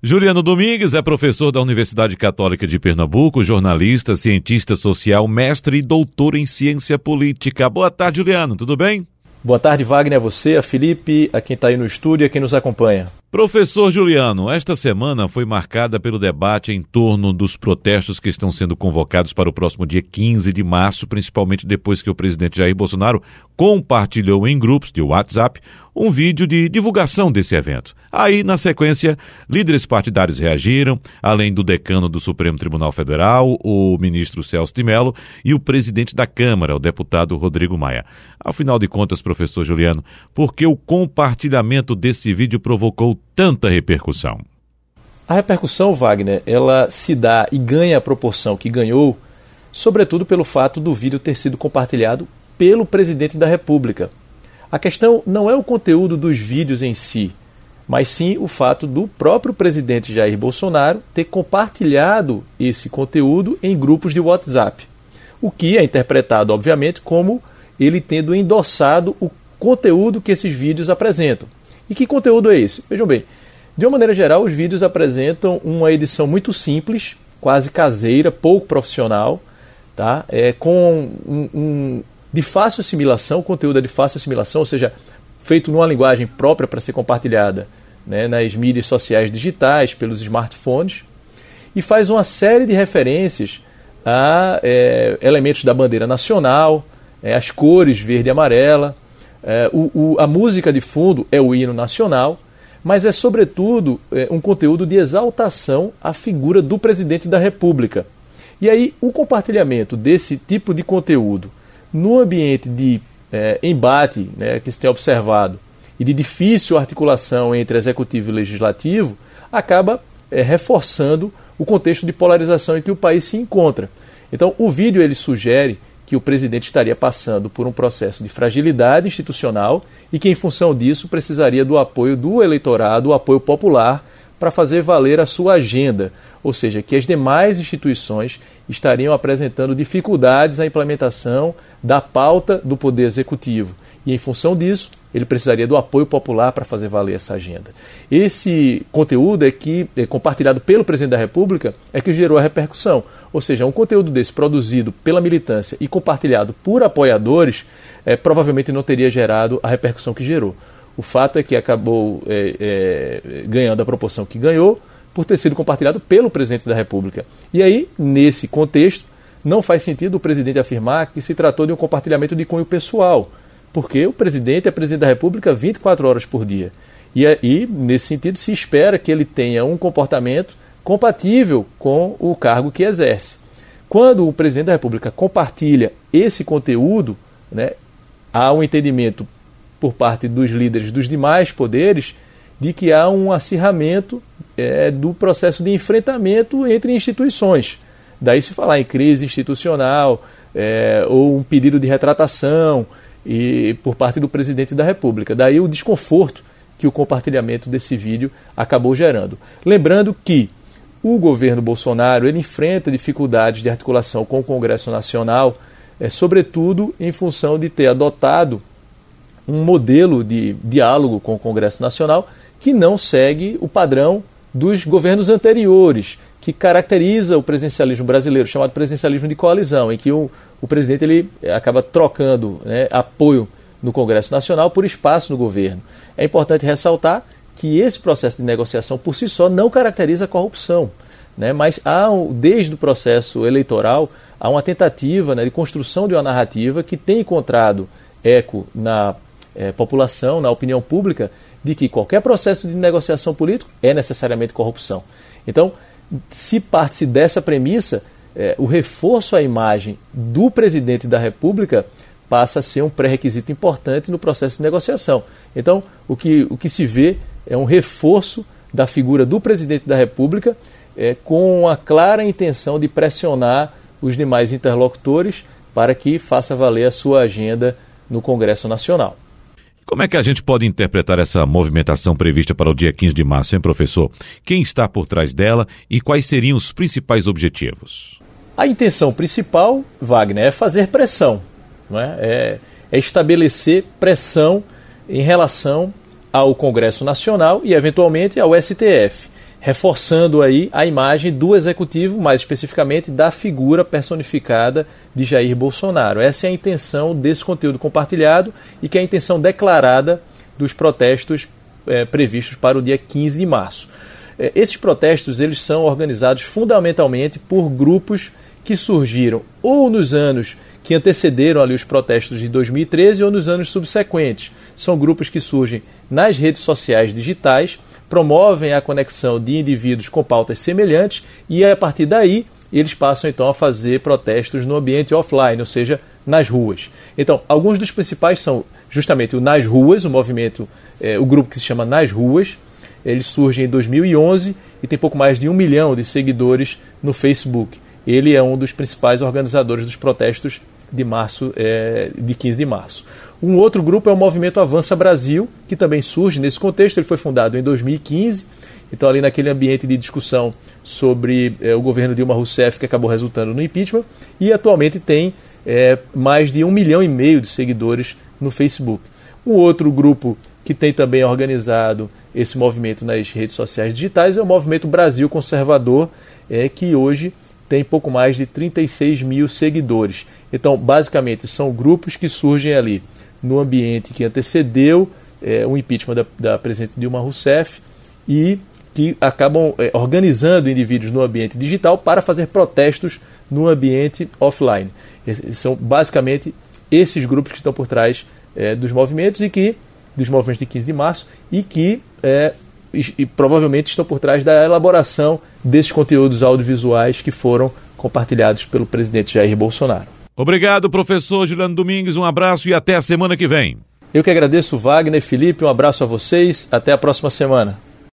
Juliano Domingues é professor da Universidade Católica de Pernambuco, jornalista, cientista social, mestre e doutor em ciência política. Boa tarde, Juliano, tudo bem? Boa tarde, Wagner, a você, a Felipe, a quem está aí no estúdio e a quem nos acompanha. Professor Juliano, esta semana foi marcada pelo debate em torno dos protestos que estão sendo convocados para o próximo dia 15 de março, principalmente depois que o presidente Jair Bolsonaro compartilhou em grupos de WhatsApp um vídeo de divulgação desse evento. Aí, na sequência, líderes partidários reagiram, além do decano do Supremo Tribunal Federal, o ministro Celso de Mello e o presidente da Câmara, o deputado Rodrigo Maia. Afinal de contas, professor Juliano, por que o compartilhamento desse vídeo provocou tanta repercussão? A repercussão, Wagner, ela se dá e ganha a proporção que ganhou, sobretudo pelo fato do vídeo ter sido compartilhado pelo presidente da República. A questão não é o conteúdo dos vídeos em si, mas sim o fato do próprio presidente Jair Bolsonaro ter compartilhado esse conteúdo em grupos de WhatsApp. O que é interpretado, obviamente, como ele tendo endossado o conteúdo que esses vídeos apresentam. E que conteúdo é esse? Vejam bem, de uma maneira geral, os vídeos apresentam uma edição muito simples, quase caseira, pouco profissional, tá? É, com um, um, de fácil assimilação, o conteúdo é de fácil assimilação, ou seja, feito numa linguagem própria para ser compartilhada né, nas mídias sociais digitais, pelos smartphones, e faz uma série de referências a é, elementos da bandeira nacional, é, as cores verde e amarela, é, o, o, a música de fundo é o hino nacional, mas é sobretudo um conteúdo de exaltação à figura do presidente da República. E aí, o compartilhamento desse tipo de conteúdo no ambiente de é, embate né, que se tem observado e de difícil articulação entre executivo e legislativo, acaba é, reforçando o contexto de polarização em que o país se encontra. Então, o vídeo ele sugere que o presidente estaria passando por um processo de fragilidade institucional e que, em função disso, precisaria do apoio do eleitorado, o apoio popular, para fazer valer a sua agenda, ou seja, que as demais instituições estariam apresentando dificuldades na implementação da pauta do Poder Executivo. E, em função disso, ele precisaria do apoio popular para fazer valer essa agenda. Esse conteúdo é que é compartilhado pelo presidente da República é que gerou a repercussão. Ou seja, um conteúdo desse produzido pela militância e compartilhado por apoiadores é, provavelmente não teria gerado a repercussão que gerou. O fato é que acabou é, é, ganhando a proporção que ganhou por ter sido compartilhado pelo presidente da República. E aí, nesse contexto, não faz sentido o presidente afirmar que se tratou de um compartilhamento de cunho pessoal porque o presidente é presidente da República 24 horas por dia. E, e, nesse sentido, se espera que ele tenha um comportamento compatível com o cargo que exerce. Quando o presidente da República compartilha esse conteúdo, né, há um entendimento por parte dos líderes dos demais poderes de que há um acirramento é, do processo de enfrentamento entre instituições. Daí se falar em crise institucional é, ou um pedido de retratação e por parte do presidente da República. Daí o desconforto que o compartilhamento desse vídeo acabou gerando. Lembrando que o governo Bolsonaro ele enfrenta dificuldades de articulação com o Congresso Nacional, é, sobretudo em função de ter adotado um modelo de diálogo com o Congresso Nacional que não segue o padrão dos governos anteriores, que caracteriza o presidencialismo brasileiro, chamado presidencialismo de coalizão, em que o, o presidente ele acaba trocando né, apoio no Congresso Nacional por espaço no governo. É importante ressaltar que esse processo de negociação por si só não caracteriza a corrupção, né, mas há, desde o processo eleitoral há uma tentativa né, de construção de uma narrativa que tem encontrado eco na é, população, na opinião pública, de que qualquer processo de negociação político é necessariamente corrupção. Então, se parte dessa premissa, é, o reforço à imagem do presidente da República passa a ser um pré-requisito importante no processo de negociação. Então, o que, o que se vê é um reforço da figura do presidente da República é, com a clara intenção de pressionar os demais interlocutores para que faça valer a sua agenda no Congresso Nacional. Como é que a gente pode interpretar essa movimentação prevista para o dia 15 de março, hein, professor? Quem está por trás dela e quais seriam os principais objetivos? A intenção principal, Wagner, é fazer pressão, não é? é, é estabelecer pressão em relação ao Congresso Nacional e, eventualmente, ao STF. Reforçando aí a imagem do executivo, mais especificamente da figura personificada de Jair Bolsonaro. Essa é a intenção desse conteúdo compartilhado e que é a intenção declarada dos protestos é, previstos para o dia 15 de março. É, esses protestos eles são organizados fundamentalmente por grupos que surgiram ou nos anos que antecederam ali os protestos de 2013 ou nos anos subsequentes. São grupos que surgem nas redes sociais digitais promovem a conexão de indivíduos com pautas semelhantes e a partir daí eles passam então a fazer protestos no ambiente offline, ou seja, nas ruas. Então, alguns dos principais são justamente o Nas Ruas, o movimento, é, o grupo que se chama Nas Ruas. Ele surge em 2011 e tem pouco mais de um milhão de seguidores no Facebook. Ele é um dos principais organizadores dos protestos de março, é, de 15 de março. Um outro grupo é o Movimento Avança Brasil, que também surge nesse contexto. Ele foi fundado em 2015, então ali naquele ambiente de discussão sobre é, o governo Dilma Rousseff, que acabou resultando no impeachment, e atualmente tem é, mais de um milhão e meio de seguidores no Facebook. Um outro grupo que tem também organizado esse movimento nas redes sociais digitais é o Movimento Brasil Conservador, é, que hoje tem pouco mais de 36 mil seguidores. Então, basicamente, são grupos que surgem ali no ambiente que antecedeu é, o impeachment da, da presidente Dilma Rousseff e que acabam é, organizando indivíduos no ambiente digital para fazer protestos no ambiente offline. são basicamente esses grupos que estão por trás é, dos movimentos e que dos movimentos de 15 de março e que é, e, e provavelmente estão por trás da elaboração desses conteúdos audiovisuais que foram compartilhados pelo presidente Jair Bolsonaro. Obrigado, professor Juliano Domingues. Um abraço e até a semana que vem. Eu que agradeço, Wagner, Felipe. Um abraço a vocês. Até a próxima semana.